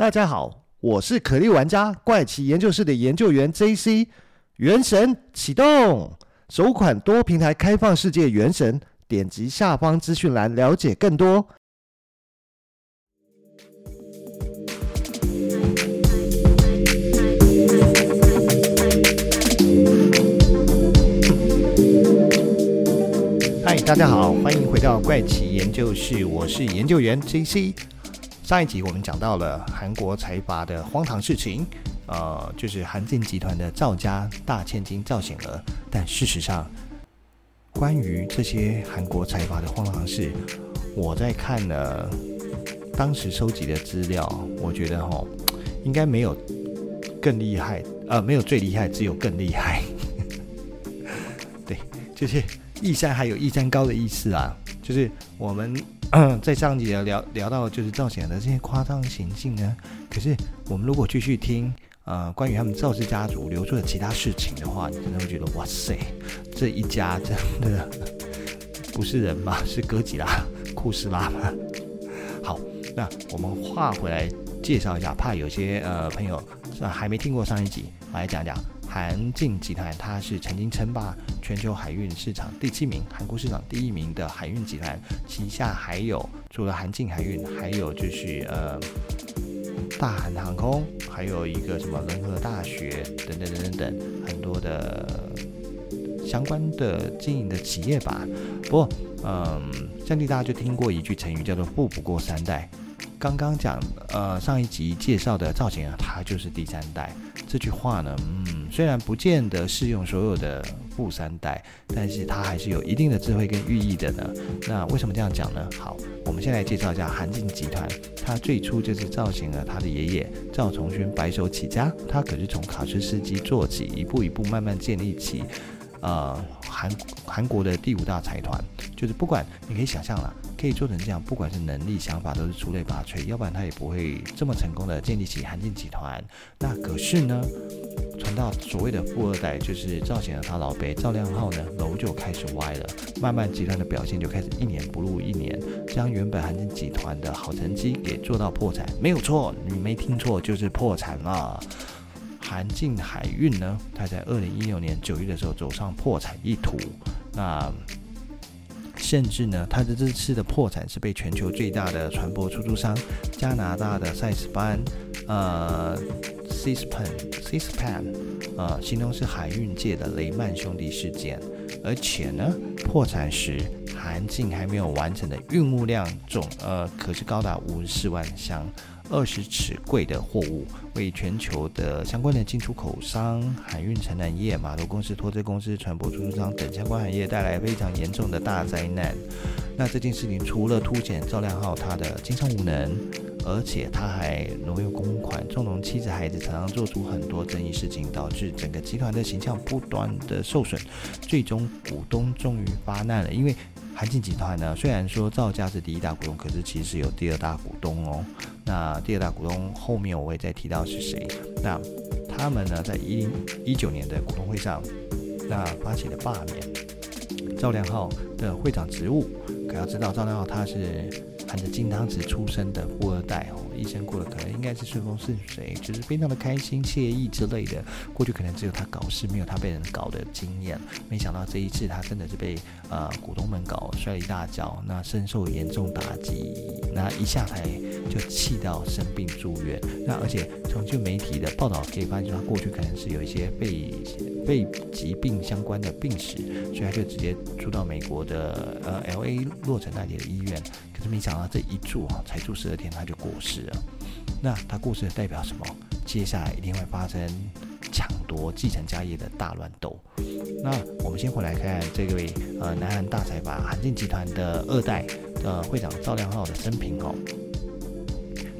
大家好，我是可莉玩家怪奇研究室的研究员 JC。原神启动，首款多平台开放世界原神，点击下方资讯栏了解更多。嗨，大家好，欢迎回到怪奇研究室，我是研究员 JC。上一集我们讲到了韩国财阀的荒唐事情，呃，就是韩进集团的赵家大千金赵显娥。但事实上，关于这些韩国财阀的荒唐事，我在看了当时收集的资料，我觉得哈，应该没有更厉害，呃，没有最厉害，只有更厉害。对，就是一山还有一山高的意思啊，就是我们。在上集聊聊到就是赵显的这些夸张行径呢，可是我们如果继续听呃关于他们赵氏家族留出的其他事情的话，你真的会觉得哇塞，这一家真的不是人吧？是哥吉拉、库斯拉吗？好，那我们话回来介绍一下，怕有些呃朋友是还没听过上一集，我来讲讲。韩进集团，它是曾经称霸全球海运市场第七名、韩国市场第一名的海运集团，旗下还有除了韩进海运，还有就是呃大韩航空，还有一个什么仁和大学等等等等等很多的相关的经营的企业吧。不过，嗯，相信大家就听过一句成语叫做“富不过三代”。刚刚讲呃上一集介绍的赵显娥，他就是第三代。这句话呢，嗯，虽然不见得适用所有的富三代，但是它还是有一定的智慧跟寓意的呢。那为什么这样讲呢？好，我们先来介绍一下韩进集团。他最初就是造型了他的爷爷赵从勋白手起家，他可是从卡车司机做起，一步一步慢慢建立起，呃，韩韩国的第五大财团。就是不管你可以想象了。可以做成这样，不管是能力、想法，都是出类拔萃，要不然他也不会这么成功的建立起韩进集团。那可是呢，传到所谓的富二代，就是赵显娥他老辈赵亮浩呢，楼就开始歪了，慢慢集团的表现就开始一年不如一年，将原本韩进集团的好成绩给做到破产。没有错，你没听错，就是破产了。韩进海运呢，他在二零一六年九月的时候走上破产一途。那甚至呢，他的这次的破产是被全球最大的船舶出租商加拿大的塞斯班，呃，Cispan，Cispan，呃，形容是海运界的雷曼兄弟事件。而且呢，破产时韩进还没有完成的运务量总，呃，可是高达五十四万箱。二十尺柜的货物，为全球的相关的进出口商、海运承揽业、码头公司、拖车公司、船舶出租商等相关行业带来非常严重的大灾难。那这件事情除了凸显赵亮浩他的经商无能，而且他还挪用公款、纵容妻子孩子，常常做出很多争议事情，导致整个集团的形象不断的受损。最终股东终于发难了，因为。韩进集团呢，虽然说赵家是第一大股东，可是其实有第二大股东哦。那第二大股东后面我会再提到是谁。那他们呢，在一零一九年的股东会上，那发起了罢免赵亮浩的会长职务。可要知道，赵亮浩他是。含着金汤匙出生的富二代哦，一生过得可能应该是顺风顺水，就是非常的开心惬意之类的。过去可能只有他搞事，没有他被人搞的经验。没想到这一次他真的是被呃股东们搞摔了一大跤，那深受严重打击。那一下台就气到生病住院。那而且从就媒体的报道可以发现，他过去可能是有一些被被疾病相关的病史，所以他就直接住到美国的呃 L.A. 洛城那里的医院。可是没想到这一住啊，才住十二天他就过世了。那他过世代表什么？接下来一定会发生抢夺继承家业的大乱斗。那我们先回来看这位呃南韩大财阀韩进集团的二代呃会长赵亮浩的生平哦。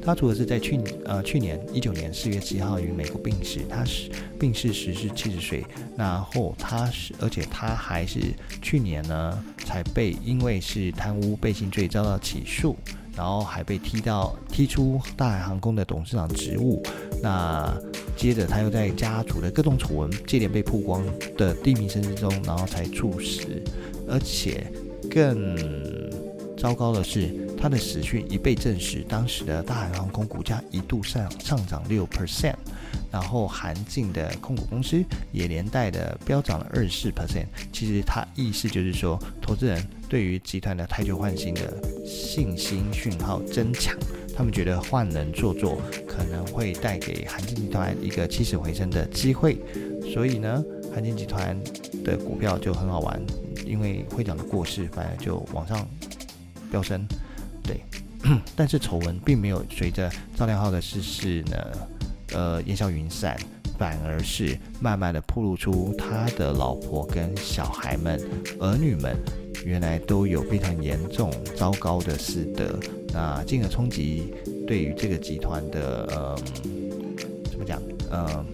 他除了是在去呃去年一九年四月七号于美国病逝，他是病逝时是七十岁。然后他是，而且他还是去年呢才被因为是贪污背信罪遭到起诉，然后还被踢到踢出大海航空的董事长职务。那接着他又在家族的各种丑闻接连被曝光的低迷声之中，然后才猝死。而且更糟糕的是。他的死讯一被证实，当时的大韩航空股价一度上上涨六 percent，然后韩进的控股公司也连带的飙涨了二十四 percent。其实他意思就是说，投资人对于集团的太旧换新的信心讯号增强，他们觉得换人做做可能会带给韩进集团一个起死回生的机会，所以呢，韩进集团的股票就很好玩，因为会长的过世，反而就往上飙升。但是丑闻并没有随着赵亮浩的逝世呢，呃，烟消云散，反而是慢慢的暴露出他的老婆跟小孩们、儿女们原来都有非常严重、糟糕的私德，那进而冲击对于这个集团的呃，怎么讲呃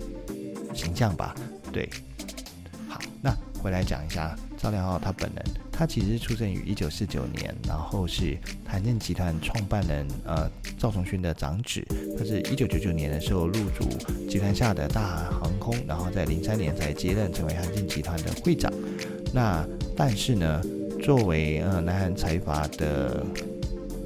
形象吧？对，好，那回来讲一下赵亮浩他本人。他其实出生于一九四九年，然后是韩进集团创办人呃赵崇勋的长子。他是一九九九年的时候入主集团下的大韩航空，然后在零三年才接任成为韩进集团的会长。那但是呢，作为呃南韩财阀的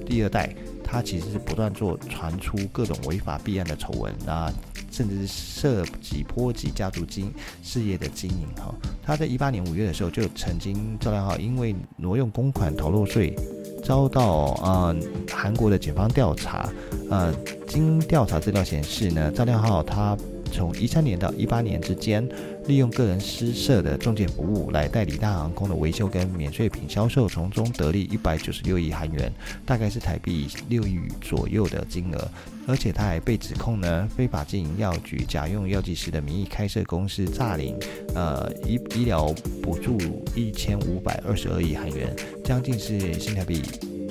第二代，他其实是不断做传出各种违法弊案的丑闻啊。甚至是涉及波及家族经事业的经营哈，他在一八年五月的时候就曾经赵亮浩因为挪用公款逃漏税，遭到呃韩国的警方调查，呃经调查资料显示呢，赵亮浩他。从一三年到一八年之间，利用个人私设的中介服务来代理大航空的维修跟免税品销售，从中得利一百九十六亿韩元，大概是台币六亿左右的金额。而且他还被指控呢，非法经营药局，假用药剂师的名义开设公司，诈领呃医医疗补助一千五百二十二亿韩元，将近是新台币。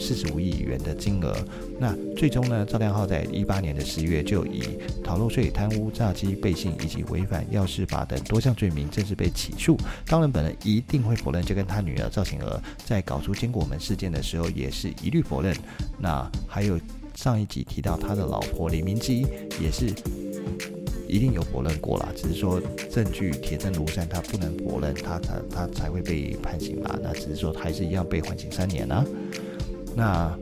四十五亿元的金额，那最终呢？赵亮浩在一八年的十一月就以逃漏税、贪污、诈欺、背信以及违反药事法等多项罪名正式被起诉。当然，本人一定会否认，就跟他女儿赵晴娥在搞出坚果门事件的时候也是一律否认。那还有上一集提到他的老婆李明基也是一定有否认过啦，只是说证据铁证如山，他不能否认，他他他才会被判刑嘛。那只是说还是一样被缓刑三年呢、那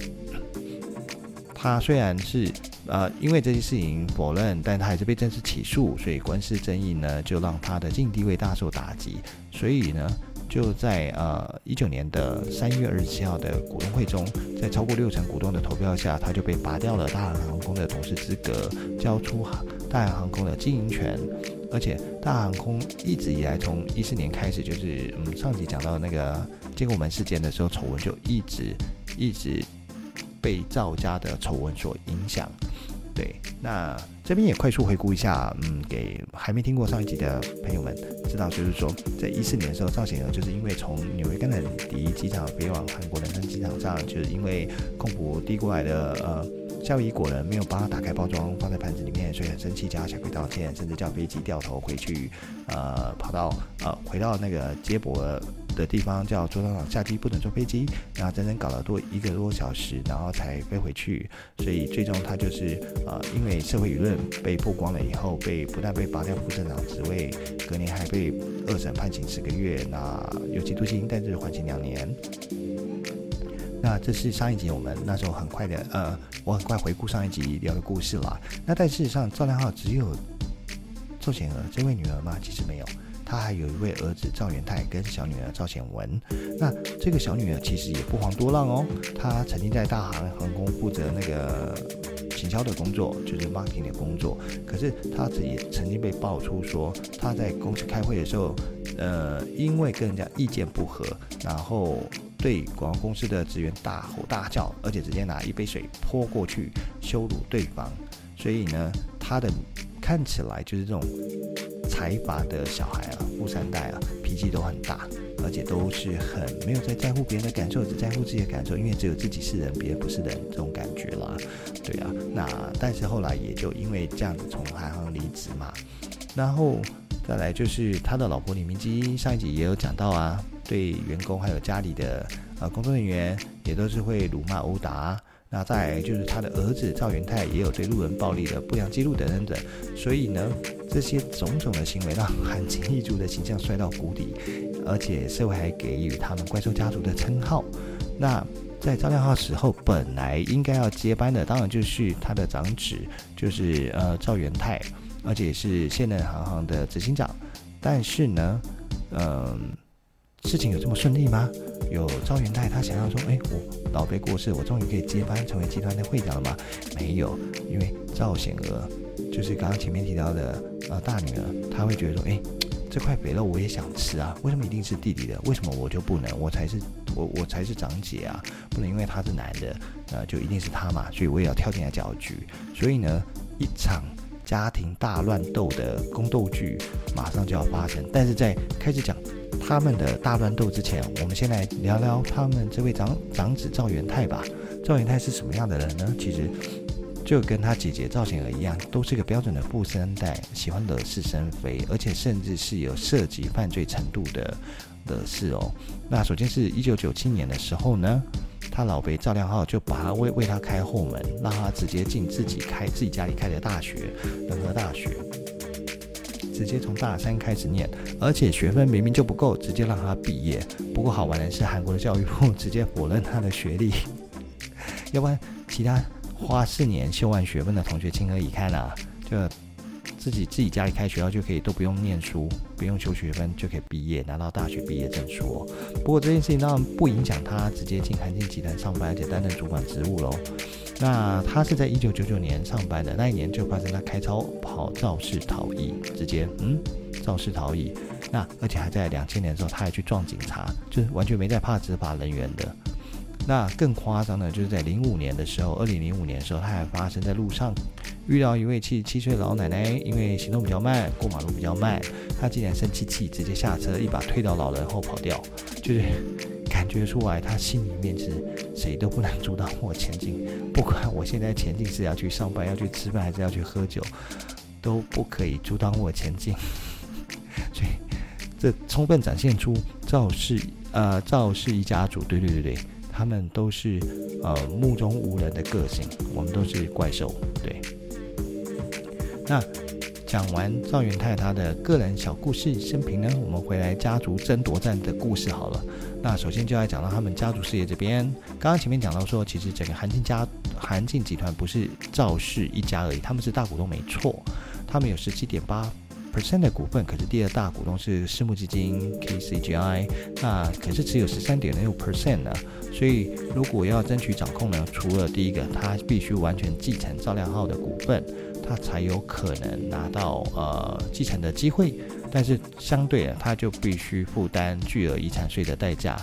他虽然是呃因为这些事情否认，但他还是被正式起诉，所以官司争议呢就让他的净地位大受打击。所以呢，就在呃一九年的三月二十七号的股东会中，在超过六成股东的投票下，他就被拔掉了大韩航空的董事资格，交出大韩航空的经营权。而且大航空一直以来从一四年开始，就是嗯上集讲到那个坚果门事件的时候，丑闻就一直。一直被赵家的丑闻所影响，对，那这边也快速回顾一下，嗯，给还没听过上一集的朋友们知道，就是说，在一四年的时候，赵显娥就是因为从纽约甘乃迪机场飞往韩国仁川机场上，就是因为控股递过来的呃夏威夷果仁没有帮他打开包装放在盘子里面，所以很生气，叫他下跪道歉，甚至叫飞机掉头回去，呃，跑到呃回到那个接驳。的地方叫座舱长下机不准坐飞机，然后整整搞了多一个多小时，然后才飞回去。所以最终他就是呃，因为社会舆论被曝光了以后，被不但被拔掉副镇长职位，隔年还被二审判刑十个月，那有期徒刑，但是缓刑两年。那这是上一集我们那时候很快的呃，我很快回顾上一集聊的故事了。那但事实上赵亮浩只有赵显娥这位女儿吗？其实没有。他还有一位儿子赵元泰跟小女儿赵显文，那这个小女儿其实也不遑多让哦。她曾经在大韩航空负责那个行销的工作，就是 marketing 的工作。可是她也曾经被爆出说，她在公司开会的时候，呃，因为跟人家意见不合，然后对广告公司的职员大吼大叫，而且直接拿一杯水泼过去羞辱对方。所以呢，他的看起来就是这种。财阀的小孩啊，富三代啊，脾气都很大，而且都是很没有在在乎别人的感受，只在乎自己的感受，因为只有自己是人，别人不是人这种感觉啦。对啊，那但是后来也就因为这样子从韩航离职嘛，然后再来就是他的老婆李明基，上一集也有讲到啊，对员工还有家里的呃工作人员也都是会辱骂殴打。那再就是他的儿子赵元泰也有对路人暴力的不良记录等等等，所以呢，这些种种的行为让韩情一族的形象摔到谷底，而且社会还给予他们怪兽家族的称号。那在赵亮浩死后，本来应该要接班的，当然就是他的长子，就是呃赵元泰，而且是现任行行的执行长。但是呢，嗯、事情有这么顺利吗？有赵元泰他想要说，哎，我老辈过世，我终于可以接班成为集团的会长了吗？没有，因为赵显娥就是刚刚前面提到的呃大女儿，她会觉得说，哎。这块肥肉我也想吃啊！为什么一定是弟弟的？为什么我就不能？我才是我我才是长姐啊！不能因为他是男的，呃，就一定是他嘛？所以我也要跳进来搅局。所以呢，一场家庭大乱斗的宫斗剧马上就要发生。但是在开始讲他们的大乱斗之前，我们先来聊聊他们这位长长子赵元泰吧。赵元泰是什么样的人呢？其实。就跟他姐姐赵显儿一样，都是个标准的富三代，喜欢惹是生非，而且甚至是有涉及犯罪程度的的事哦。那首先是一九九七年的时候呢，他老辈赵亮浩就把他为为他开后门，让他直接进自己开自己家里开的大学仁和大学，直接从大三开始念，而且学分明明就不够，直接让他毕业。不过好玩的是，韩国的教育部直接否认他的学历，要不然其他。花四年修完学分的同学情何以堪啊！就自己自己家里开学校就可以都不用念书，不用修学分就可以毕业，拿到大学毕业证书哦。不过这件事情当然不影响他直接进韩进集团上班，而且担任主管职务喽。那他是在一九九九年上班的，那一年就发生他开超跑肇事逃逸，直接嗯肇事逃逸。那而且还在两千年的时候，他还去撞警察，就是完全没在怕执法人员的。那更夸张的，就是在零五年的时候，二零零五年的时候，他还发生在路上，遇到一位七十七岁老奶奶，因为行动比较慢，过马路比较慢，他竟然生气气，直接下车，一把推倒老人后跑掉，就是感觉出来，他心里面是谁都不能阻挡我前进，不管我现在前进是要去上班，要去吃饭，还是要去喝酒，都不可以阻挡我前进。所以这充分展现出赵氏呃赵氏一家族，对对对对。他们都是呃目中无人的个性，我们都是怪兽。对，那讲完赵元泰他的个人小故事生平呢，我们回来家族争夺战的故事好了。那首先就来讲到他们家族事业这边，刚刚前面讲到说，其实整个韩进家韩进集团不是赵氏一家而已，他们是大股东没错，他们有十七点八。Percent 的股份，可是第二大股东是私募基金 KCGI，那可是只有十三点六 percent 呢。所以如果要争取掌控呢，除了第一个，他必须完全继承赵亮浩的股份，他才有可能拿到呃继承的机会。但是相对的，他就必须负担巨额遗产税的代价。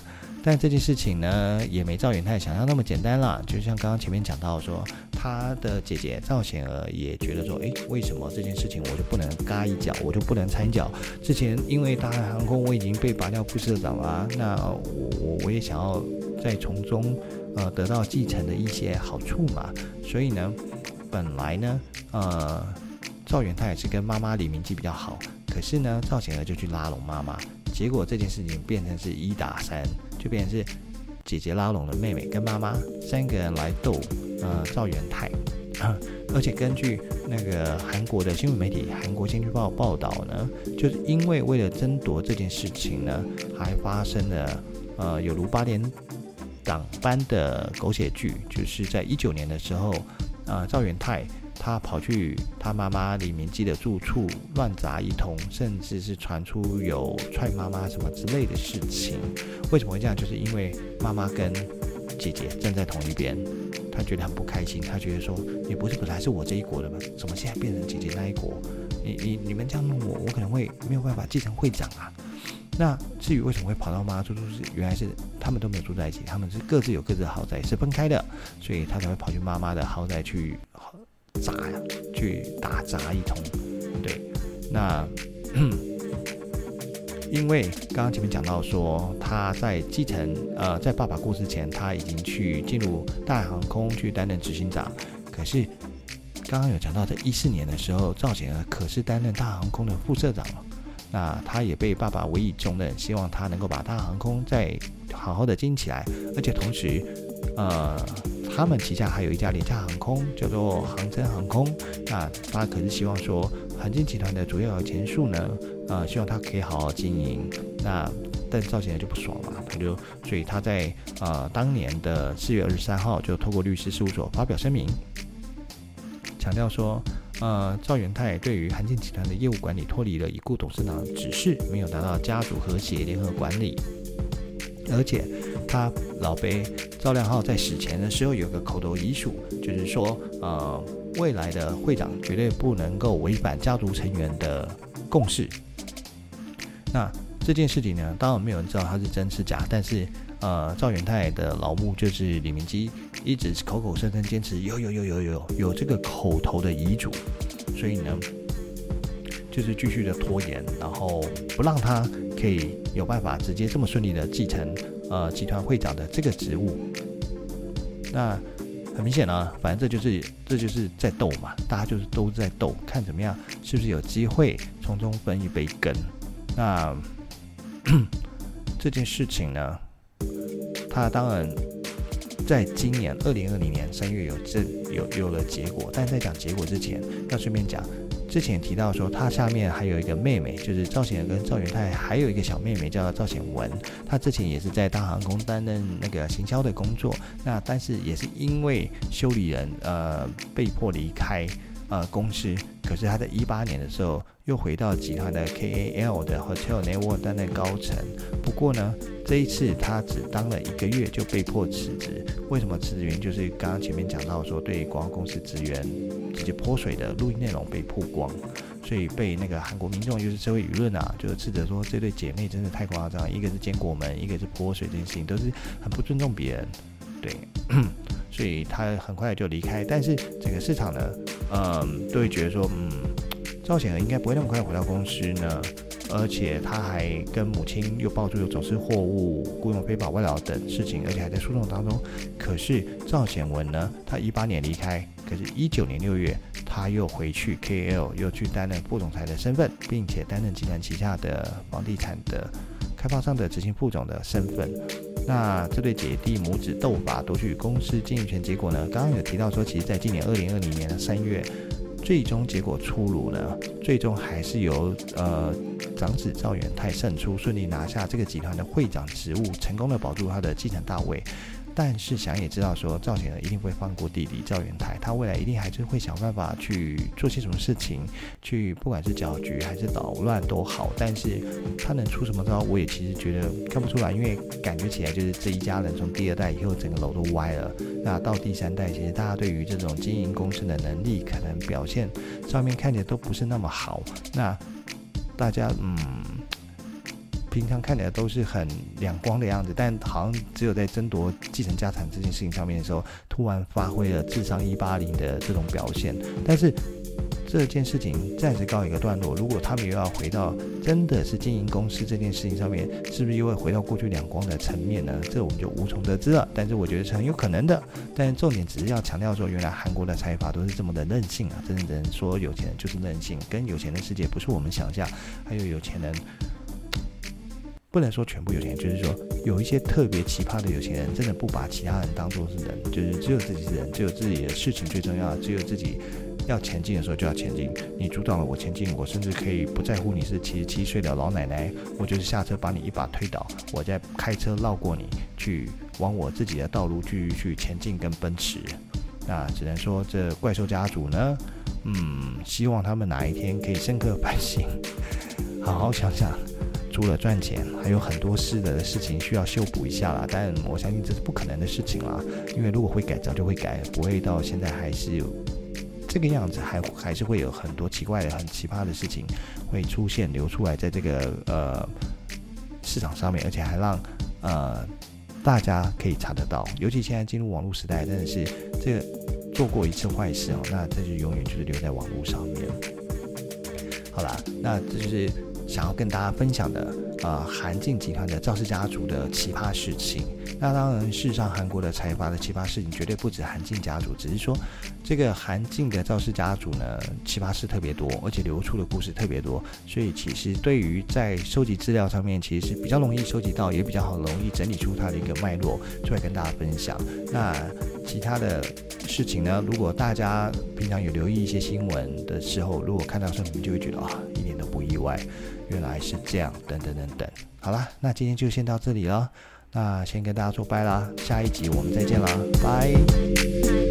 但这件事情呢，也没赵元泰想象那么简单啦。就像刚刚前面讲到说，他的姐姐赵显娥也觉得说，诶，为什么这件事情我就不能嘎一脚，我就不能掺脚？之前因为大韩航空我已经被拔掉副社长了，那我我我也想要再从中呃得到继承的一些好处嘛。所以呢，本来呢，呃，赵元泰也是跟妈妈李明基比较好，可是呢，赵显娥就去拉拢妈妈，结果这件事情变成是一打三。就变成是姐姐拉拢了妹妹跟妈妈三个人来斗呃赵元泰，而且根据那个韩国的新闻媒体《韩国经济报》报道呢，就是因为为了争夺这件事情呢，还发生了呃有如八点档般的狗血剧，就是在一九年的时候，呃赵元泰。他跑去他妈妈李明基的住处乱砸一通，甚至是传出有踹妈妈什么之类的事情。为什么会这样？就是因为妈妈跟姐姐站在同一边，他觉得很不开心。他觉得说，你不是本来是我这一国的吗？怎么现在变成姐姐那一国？你你你们这样弄我，我可能会没有办法继承会长啊。那至于为什么会跑到妈妈住处，是原来是他们都没有住在一起，他们是各自有各自的豪宅，是分开的，所以他才会跑去妈妈的豪宅去。砸呀，去打砸一通，对，那 因为刚刚前面讲到说，他在继承呃，在爸爸过世前，他已经去进入大航空去担任执行长。可是刚刚有讲到，在一四年的时候，赵显儿可是担任大航空的副社长了。那他也被爸爸委以重任，希望他能够把大航空再好好的经营起来，而且同时，呃。他们旗下还有一家廉价航空，叫做航真航空。那他可是希望说，韩进集团的主要前述呢，呃，希望他可以好好经营。那但赵显就不爽嘛，他就所以他在呃当年的四月二十三号就透过律师事务所发表声明，强调说，呃，赵元泰对于韩进集团的业务管理脱离了已故董事长的指示，没有达到家族和谐联合管理，而且他老被赵亮浩在死前的时候有个口头遗嘱，就是说，呃，未来的会长绝对不能够违反家族成员的共识。那这件事情呢，当然没有人知道他是真是假，但是呃，赵元泰的老母就是李明基，一直口口声声坚持有有有有有有这个口头的遗嘱，所以呢，就是继续的拖延，然后不让他可以有办法直接这么顺利的继承呃集团会长的这个职务。那很明显啊，反正这就是这就是在斗嘛，大家就是都在斗，看怎么样是不是有机会从中分一杯羹。那。这件事情呢，他当然在今年二零二零年三月有这有有了结果，但在讲结果之前，要顺便讲，之前提到说他下面还有一个妹妹，就是赵显跟赵元泰还有一个小妹妹叫赵显文，他之前也是在大航空担任那个行销的工作，那但是也是因为修理人呃被迫离开呃公司，可是他在一八年的时候。又回到集团的 KAL 的 Hotel Network 担任高层，不过呢，这一次他只当了一个月就被迫辞职。为什么辞职？原因就是刚刚前面讲到说，对广告公司职员直接泼水的录音内容被曝光，所以被那个韩国民众，就是社会舆论啊，就是斥责说这对姐妹真的太夸张，一个是坚果门，一个是泼水，这件事情都是很不尊重别人。对，所以他很快就离开。但是整个市场呢，嗯，都会觉得说，嗯。赵显和应该不会那么快回到公司呢，而且他还跟母亲又爆出有走私货物、雇佣非法外劳等事情，而且还在诉讼当中。可是赵显文呢，他一八年离开，可是一九年六月他又回去 KL，又去担任副总裁的身份，并且担任集团旗下的房地产的开发商的执行副总的身份。那这对姐弟母子斗法夺取公司经营权，结果呢，刚刚有提到说，其实在今年二零二零年的三月。最终结果出炉呢，最终还是由呃长子赵元泰胜出，顺利拿下这个集团的会长职务，成功的保住他的继承大位。但是想也知道说，赵显儿一定会放过弟弟赵元泰，他未来一定还是会想办法去做些什么事情，去不管是搅局还是捣乱都好。但是他能出什么招，我也其实觉得看不出来，因为感觉起来就是这一家人从第二代以后整个楼都歪了。那到第三代，其实大家对于这种经营公司的能力，可能表现上面看起来都不是那么好。那大家嗯。平常看起来都是很两光的样子，但好像只有在争夺继承家产这件事情上面的时候，突然发挥了智商一八零的这种表现。但是这件事情暂时告一个段落，如果他们又要回到真的是经营公司这件事情上面，是不是又会回到过去两光的层面呢？这我们就无从得知了。但是我觉得是很有可能的。但重点只是要强调说，原来韩国的财阀都是这么的任性啊！真的，说有钱人就是任性，跟有钱的世界不是我们想象。还有有钱人。不能说全部有钱，就是说有一些特别奇葩的有钱人，真的不把其他人当做是人，就是只有自己是人，只有自己的事情最重要，只有自己要前进的时候就要前进。你阻挡了我前进，我甚至可以不在乎你是七十七岁的老奶奶，我就是下车把你一把推倒，我再开车绕过你，去往我自己的道路去去前进跟奔驰。那只能说这怪兽家族呢，嗯，希望他们哪一天可以深刻反省，好好想想。除了赚钱，还有很多事的事情需要修补一下啦。但我相信这是不可能的事情啦，因为如果会改，早就会改，不会到现在还是有这个样子，还还是会有很多奇怪的、很奇葩的事情会出现流出来，在这个呃市场上面，而且还让呃大家可以查得到。尤其现在进入网络时代，真的是这个做过一次坏事哦，那这就永远就是留在网络上面。好啦，那这就是。想要跟大家分享的，呃，韩进集团的赵氏家族的奇葩事情。那当然，事实上，韩国的财阀的奇葩事情绝对不止韩进家族，只是说这个韩进的赵氏家族呢，奇葩事特别多，而且流出的故事特别多。所以，其实对于在收集资料上面，其实是比较容易收集到，也比较好容易整理出它的一个脉络，出来跟大家分享。那其他的事情呢，如果大家平常有留意一些新闻的时候，如果看到什么，就会觉得啊、一点外。原来是这样，等等等等。好啦，那今天就先到这里了。那先跟大家说拜啦，下一集我们再见啦，拜。